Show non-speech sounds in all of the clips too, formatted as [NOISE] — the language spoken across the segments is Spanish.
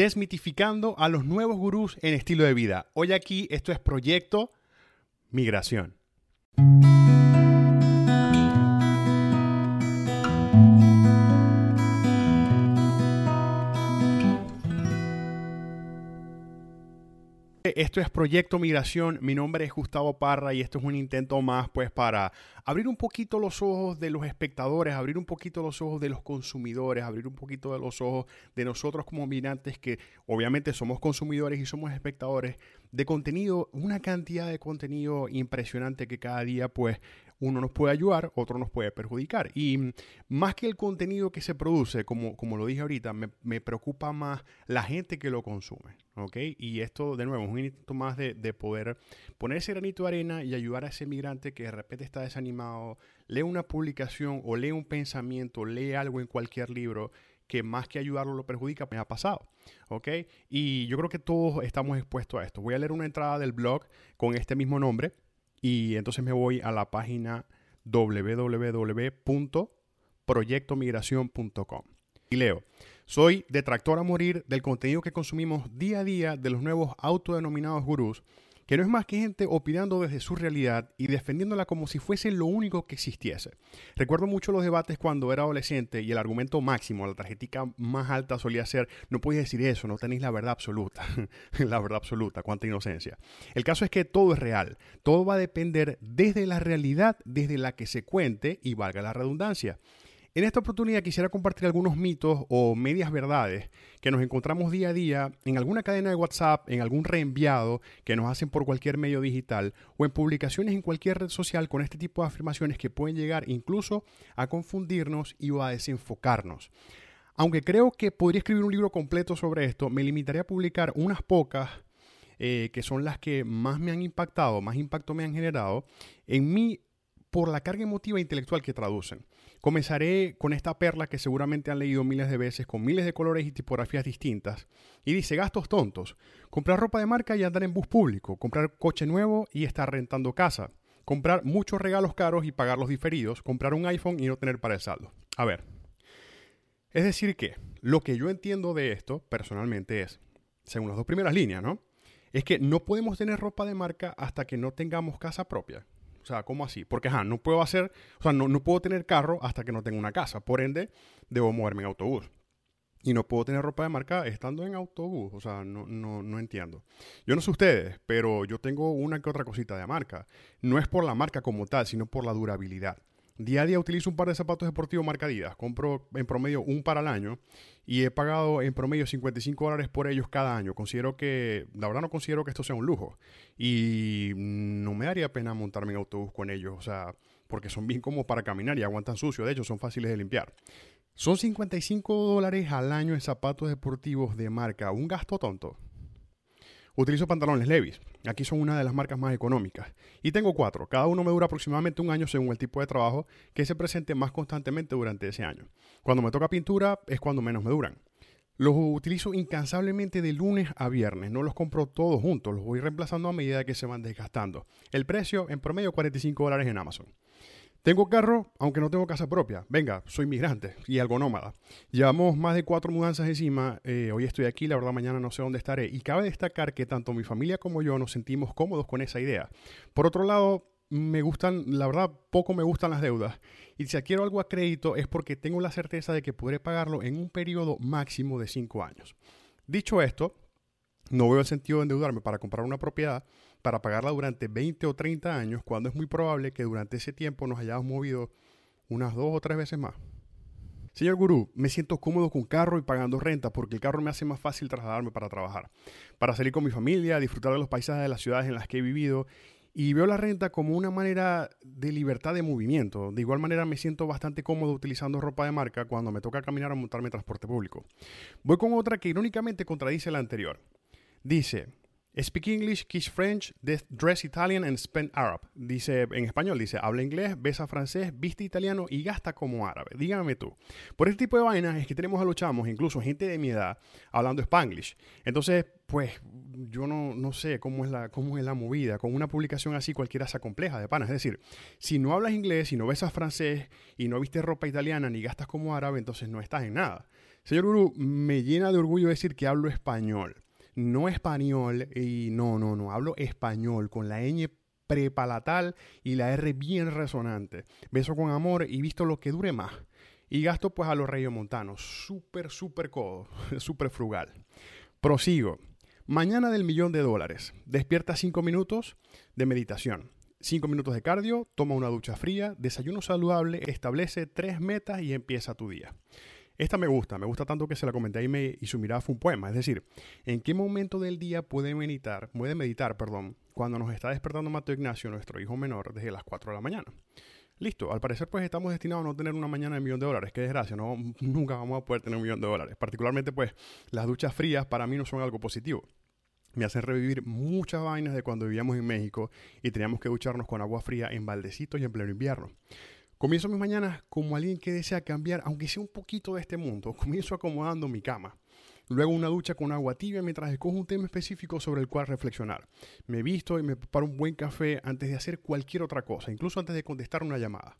desmitificando a los nuevos gurús en estilo de vida. Hoy aquí esto es Proyecto Migración. Esto es Proyecto Migración, mi nombre es Gustavo Parra y esto es un intento más pues para abrir un poquito los ojos de los espectadores, abrir un poquito los ojos de los consumidores, abrir un poquito de los ojos de nosotros como migrantes que obviamente somos consumidores y somos espectadores de contenido, una cantidad de contenido impresionante que cada día pues uno nos puede ayudar, otro nos puede perjudicar. Y más que el contenido que se produce, como, como lo dije ahorita, me, preocupa más la gente que lo consume. ¿ok? Y esto, de nuevo, es un intento más de, de poder poner ese granito de arena y ayudar a ese migrante que de repente está desanimado, lee una publicación o lee un pensamiento, lee algo en cualquier libro que más que ayudarlo lo perjudica, me ha pasado. ¿Ok? Y yo creo que todos estamos expuestos a esto. Voy a leer una entrada del blog con este mismo nombre y entonces me voy a la página www.proyectomigración.com y leo. Soy detractor a morir del contenido que consumimos día a día de los nuevos autodenominados gurús que no es más que gente opinando desde su realidad y defendiéndola como si fuese lo único que existiese. Recuerdo mucho los debates cuando era adolescente y el argumento máximo, la tarjetica más alta solía ser, no podéis decir eso, no tenéis la verdad absoluta. [LAUGHS] la verdad absoluta, cuánta inocencia. El caso es que todo es real, todo va a depender desde la realidad desde la que se cuente y valga la redundancia. En esta oportunidad quisiera compartir algunos mitos o medias verdades que nos encontramos día a día en alguna cadena de WhatsApp, en algún reenviado que nos hacen por cualquier medio digital o en publicaciones en cualquier red social con este tipo de afirmaciones que pueden llegar incluso a confundirnos y a desenfocarnos. Aunque creo que podría escribir un libro completo sobre esto, me limitaré a publicar unas pocas eh, que son las que más me han impactado, más impacto me han generado en mí por la carga emotiva e intelectual que traducen. Comenzaré con esta perla que seguramente han leído miles de veces, con miles de colores y tipografías distintas. Y dice, gastos tontos. Comprar ropa de marca y andar en bus público. Comprar coche nuevo y estar rentando casa. Comprar muchos regalos caros y pagarlos diferidos. Comprar un iPhone y no tener para el saldo. A ver. Es decir que lo que yo entiendo de esto personalmente es, según las dos primeras líneas, ¿no? Es que no podemos tener ropa de marca hasta que no tengamos casa propia. O sea, ¿cómo así? Porque, ajá, no puedo hacer, o sea, no, no puedo tener carro hasta que no tenga una casa. Por ende, debo moverme en autobús. Y no puedo tener ropa de marca estando en autobús. O sea, no, no, no entiendo. Yo no sé ustedes, pero yo tengo una que otra cosita de marca. No es por la marca como tal, sino por la durabilidad. Día a día utilizo un par de zapatos deportivos marca Adidas. Compro en promedio un par al año y he pagado en promedio 55 dólares por ellos cada año. Considero que, la verdad no considero que esto sea un lujo. Y no me daría pena montarme en autobús con ellos, o sea, porque son bien como para caminar y aguantan sucio. De hecho, son fáciles de limpiar. Son 55 dólares al año en zapatos deportivos de marca. Un gasto tonto. Utilizo pantalones Levis. Aquí son una de las marcas más económicas. Y tengo cuatro. Cada uno me dura aproximadamente un año según el tipo de trabajo que se presente más constantemente durante ese año. Cuando me toca pintura es cuando menos me duran. Los utilizo incansablemente de lunes a viernes. No los compro todos juntos. Los voy reemplazando a medida que se van desgastando. El precio en promedio 45 dólares en Amazon. Tengo carro, aunque no tengo casa propia. Venga, soy migrante y algo nómada. Llevamos más de cuatro mudanzas encima. Eh, hoy estoy aquí, la verdad mañana no sé dónde estaré. Y cabe destacar que tanto mi familia como yo nos sentimos cómodos con esa idea. Por otro lado, me gustan, la verdad, poco me gustan las deudas. Y si adquiero algo a crédito es porque tengo la certeza de que podré pagarlo en un periodo máximo de cinco años. Dicho esto, no veo el sentido de endeudarme para comprar una propiedad para pagarla durante 20 o 30 años, cuando es muy probable que durante ese tiempo nos hayamos movido unas dos o tres veces más. Señor Gurú, me siento cómodo con carro y pagando renta porque el carro me hace más fácil trasladarme para trabajar, para salir con mi familia, disfrutar de los paisajes de las ciudades en las que he vivido y veo la renta como una manera de libertad de movimiento. De igual manera me siento bastante cómodo utilizando ropa de marca cuando me toca caminar o montarme transporte público. Voy con otra que irónicamente contradice la anterior. Dice, Speak English, kiss French, dress Italian and spend Arab. Dice en español, dice, habla inglés, besa francés, viste italiano y gasta como árabe. Dígame tú. Por este tipo de vainas es que tenemos a los chamos, incluso gente de mi edad, hablando Spanglish. Entonces, pues yo no, no sé cómo es, la, cómo es la movida. Con una publicación así cualquiera se compleja de pana. Es decir, si no hablas inglés, si no besas francés y no viste ropa italiana ni gastas como árabe, entonces no estás en nada. Señor Guru, me llena de orgullo decir que hablo español. No español y no, no, no, hablo español con la ñ prepalatal y la R bien resonante. Beso con amor y visto lo que dure más. Y gasto pues a los reyes montanos. Súper, súper codo, [LAUGHS] súper frugal. Prosigo. Mañana del millón de dólares. Despierta cinco minutos de meditación. Cinco minutos de cardio, toma una ducha fría, desayuno saludable, establece tres metas y empieza tu día. Esta me gusta, me gusta tanto que se la comenté y, me, y su mirada fue un poema. Es decir, ¿en qué momento del día puede meditar, puede meditar, perdón, cuando nos está despertando Mateo Ignacio, nuestro hijo menor, desde las 4 de la mañana? Listo, al parecer pues estamos destinados a no tener una mañana de millón de dólares. Qué desgracia, no, [LAUGHS] nunca vamos a poder tener un millón de dólares. Particularmente pues las duchas frías para mí no son algo positivo. Me hacen revivir muchas vainas de cuando vivíamos en México y teníamos que ducharnos con agua fría en baldecitos y en pleno invierno. Comienzo mis mañanas como alguien que desea cambiar, aunque sea un poquito de este mundo. [LAUGHS] Comienzo acomodando mi cama. Luego una ducha con agua tibia mientras escojo un tema específico sobre el cual reflexionar. Me visto y me preparo un buen café antes de hacer cualquier otra cosa, incluso antes de contestar una llamada.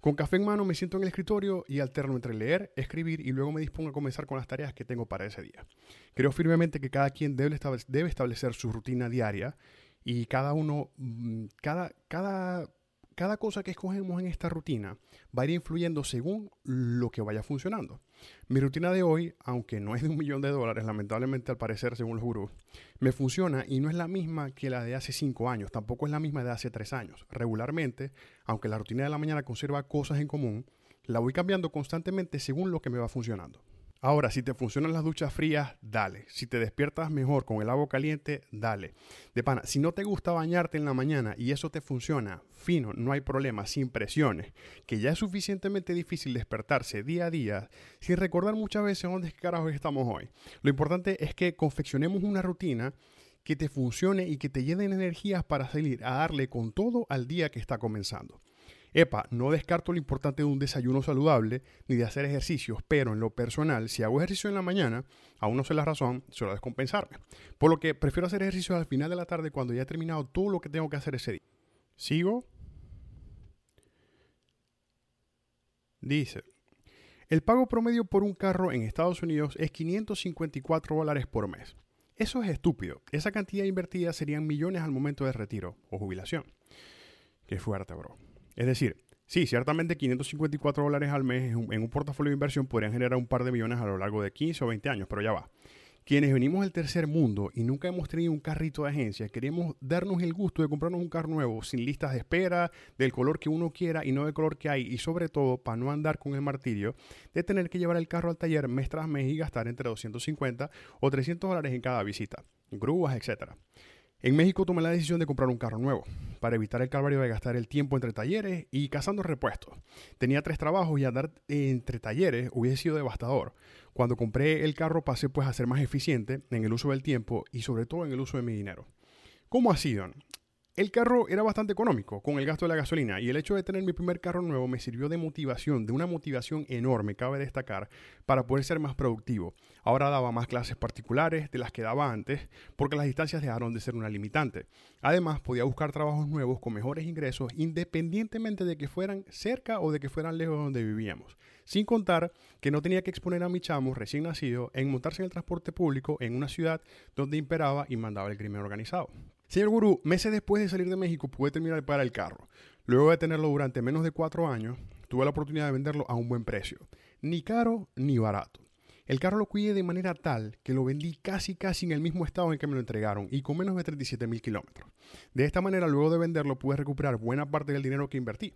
Con café en mano me siento en el escritorio y alterno entre leer, escribir y luego me dispongo a comenzar con las tareas que tengo para ese día. Creo firmemente que cada quien debe establecer su rutina diaria y cada uno, mm, cada, cada cada cosa que escogemos en esta rutina va a ir influyendo según lo que vaya funcionando. Mi rutina de hoy, aunque no es de un millón de dólares, lamentablemente al parecer según los gurús, me funciona y no es la misma que la de hace cinco años, tampoco es la misma de hace tres años. Regularmente, aunque la rutina de la mañana conserva cosas en común, la voy cambiando constantemente según lo que me va funcionando. Ahora, si te funcionan las duchas frías, dale. Si te despiertas mejor con el agua caliente, dale. De pana, si no te gusta bañarte en la mañana y eso te funciona, fino, no hay problema, sin presiones, que ya es suficientemente difícil despertarse día a día sin recordar muchas veces dónde carajos estamos hoy. Lo importante es que confeccionemos una rutina que te funcione y que te llene energías para salir a darle con todo al día que está comenzando. Epa, no descarto lo importante de un desayuno saludable ni de hacer ejercicios, pero en lo personal, si hago ejercicio en la mañana, aún no sé la razón, suelo descompensarme. Por lo que prefiero hacer ejercicio al final de la tarde cuando ya he terminado todo lo que tengo que hacer ese día. Sigo. Dice, el pago promedio por un carro en Estados Unidos es 554 dólares por mes. Eso es estúpido. Esa cantidad invertida serían millones al momento de retiro o jubilación. Qué fuerte, bro. Es decir, sí, ciertamente 554 dólares al mes en un portafolio de inversión podrían generar un par de millones a lo largo de 15 o 20 años, pero ya va. Quienes venimos del tercer mundo y nunca hemos tenido un carrito de agencia, queremos darnos el gusto de comprarnos un carro nuevo sin listas de espera, del color que uno quiera y no del color que hay, y sobre todo para no andar con el martirio de tener que llevar el carro al taller mes tras mes y gastar entre 250 o 300 dólares en cada visita, grúas, etcétera. En México tomé la decisión de comprar un carro nuevo, para evitar el calvario de gastar el tiempo entre talleres y cazando repuestos. Tenía tres trabajos y andar entre talleres hubiese sido devastador. Cuando compré el carro pasé pues a ser más eficiente en el uso del tiempo y sobre todo en el uso de mi dinero. ¿Cómo ha sido? El carro era bastante económico con el gasto de la gasolina y el hecho de tener mi primer carro nuevo me sirvió de motivación, de una motivación enorme, cabe destacar, para poder ser más productivo. Ahora daba más clases particulares de las que daba antes porque las distancias dejaron de ser una limitante. Además, podía buscar trabajos nuevos con mejores ingresos independientemente de que fueran cerca o de que fueran lejos de donde vivíamos. Sin contar que no tenía que exponer a mi chamo recién nacido en montarse en el transporte público en una ciudad donde imperaba y mandaba el crimen organizado. Señor Gurú, meses después de salir de México pude terminar de pagar el carro. Luego de tenerlo durante menos de cuatro años, tuve la oportunidad de venderlo a un buen precio. Ni caro ni barato. El carro lo cuidé de manera tal que lo vendí casi casi en el mismo estado en que me lo entregaron y con menos de 37 mil kilómetros. De esta manera, luego de venderlo, pude recuperar buena parte del dinero que invertí.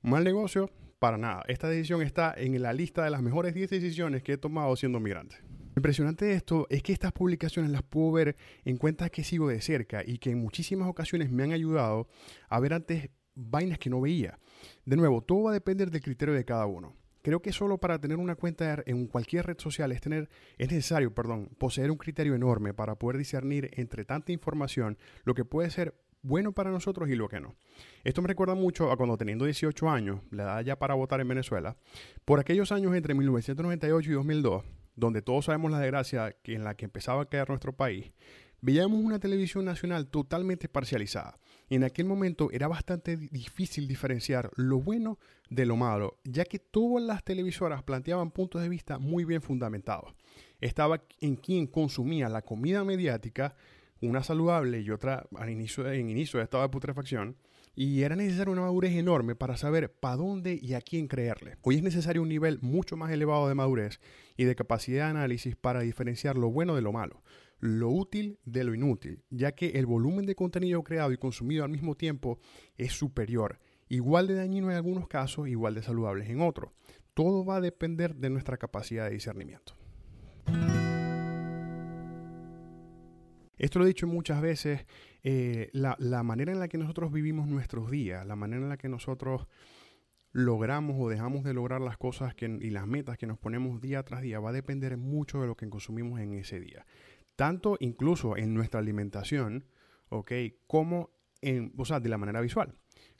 Mal negocio, para nada. Esta decisión está en la lista de las mejores 10 decisiones que he tomado siendo migrante. Impresionante de esto es que estas publicaciones las puedo ver en cuentas que sigo de cerca y que en muchísimas ocasiones me han ayudado a ver antes vainas que no veía. De nuevo, todo va a depender del criterio de cada uno. Creo que solo para tener una cuenta en cualquier red social es, tener, es necesario perdón, poseer un criterio enorme para poder discernir entre tanta información lo que puede ser bueno para nosotros y lo que no. Esto me recuerda mucho a cuando teniendo 18 años, la edad ya para votar en Venezuela, por aquellos años entre 1998 y 2002, donde todos sabemos la desgracia que en la que empezaba a caer nuestro país, veíamos una televisión nacional totalmente parcializada. Y en aquel momento era bastante difícil diferenciar lo bueno de lo malo, ya que todas las televisoras planteaban puntos de vista muy bien fundamentados. Estaba en quien consumía la comida mediática, una saludable y otra en inicio, en inicio de estado de putrefacción, y era necesaria una madurez enorme para saber para dónde y a quién creerle. Hoy es necesario un nivel mucho más elevado de madurez y de capacidad de análisis para diferenciar lo bueno de lo malo, lo útil de lo inútil, ya que el volumen de contenido creado y consumido al mismo tiempo es superior, igual de dañino en algunos casos, igual de saludables en otros. Todo va a depender de nuestra capacidad de discernimiento. Esto lo he dicho muchas veces, eh, la, manera en la que nosotros vivimos nuestros días, la manera en la que nosotros logramos o dejamos de lograr las cosas y las metas que nos ponemos día tras día va a depender mucho de lo que consumimos en ese día. Tanto incluso en nuestra alimentación, ¿ok? Como en, o sea, de la manera visual.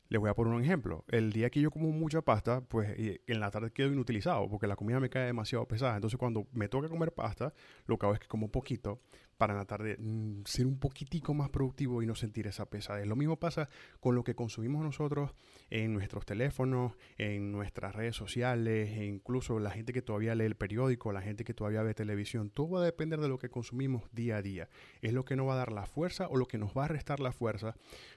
Les voy a poner un ejemplo. El día que yo como mucha pasta, pues en la tarde quedo inutilizado porque la comida me cae demasiado pesada. Entonces cuando me toca comer pasta, lo que hago es que como poquito para en la tarde mm, ser un poquitico más productivo y no sentir esa pesadez. Lo mismo pasa con lo que consumimos nosotros en nuestros teléfonos, en nuestras redes sociales, e incluso la gente que todavía lee el periódico, la gente que todavía ve televisión. Todo va a depender de lo que consumimos día a día. Es lo que nos va a dar la fuerza o lo que nos va a restar la fuerza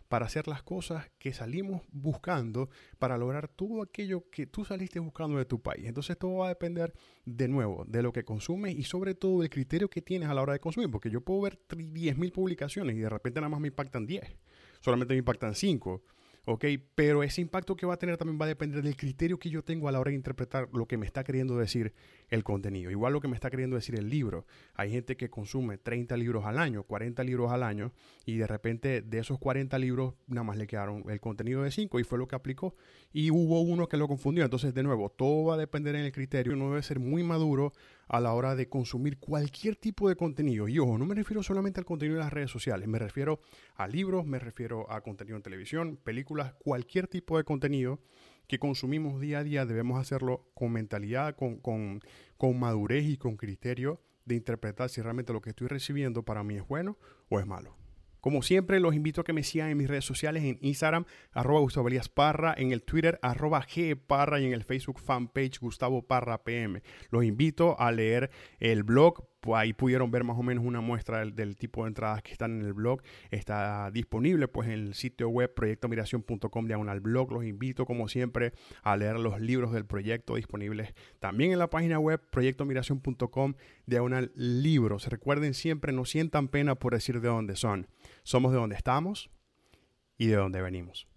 para hacer las cosas que salimos buscando para lograr todo aquello que tú saliste buscando de tu país. Entonces todo va a depender de nuevo de lo que consumes y sobre todo del criterio que tienes a la hora de consumir, porque yo puedo ver 10.000 publicaciones y de repente nada más me impactan 10, solamente me impactan 5. ¿ok? Pero ese impacto que va a tener también va a depender del criterio que yo tengo a la hora de interpretar lo que me está queriendo decir el contenido. Igual lo que me está queriendo decir el libro. Hay gente que consume 30 libros al año, 40 libros al año, y de repente de esos 40 libros nada más le quedaron el contenido de 5 y fue lo que aplicó. Y hubo uno que lo confundió. Entonces, de nuevo, todo va a depender en el criterio. Uno debe ser muy maduro a la hora de consumir cualquier tipo de contenido. Y ojo, no me refiero solamente al contenido de las redes sociales, me refiero a libros, me refiero a contenido en televisión, películas, cualquier tipo de contenido que consumimos día a día debemos hacerlo con mentalidad, con, con, con madurez y con criterio de interpretar si realmente lo que estoy recibiendo para mí es bueno o es malo. Como siempre, los invito a que me sigan en mis redes sociales en Instagram, arroba Gustavo Elías Parra, en el Twitter, arroba G Parra y en el Facebook fanpage Gustavo Parra PM. Los invito a leer el blog ahí pudieron ver más o menos una muestra del, tipo de entradas que están en el blog. Está disponible pues en el sitio web proyectomigración.com diagonal blog. Los invito como siempre a leer los libros del proyecto disponibles también en la página web proyectomigración.com diagonal libros. Recuerden siempre, no sientan pena por decir de dónde son. Somos de donde estamos y de dónde venimos.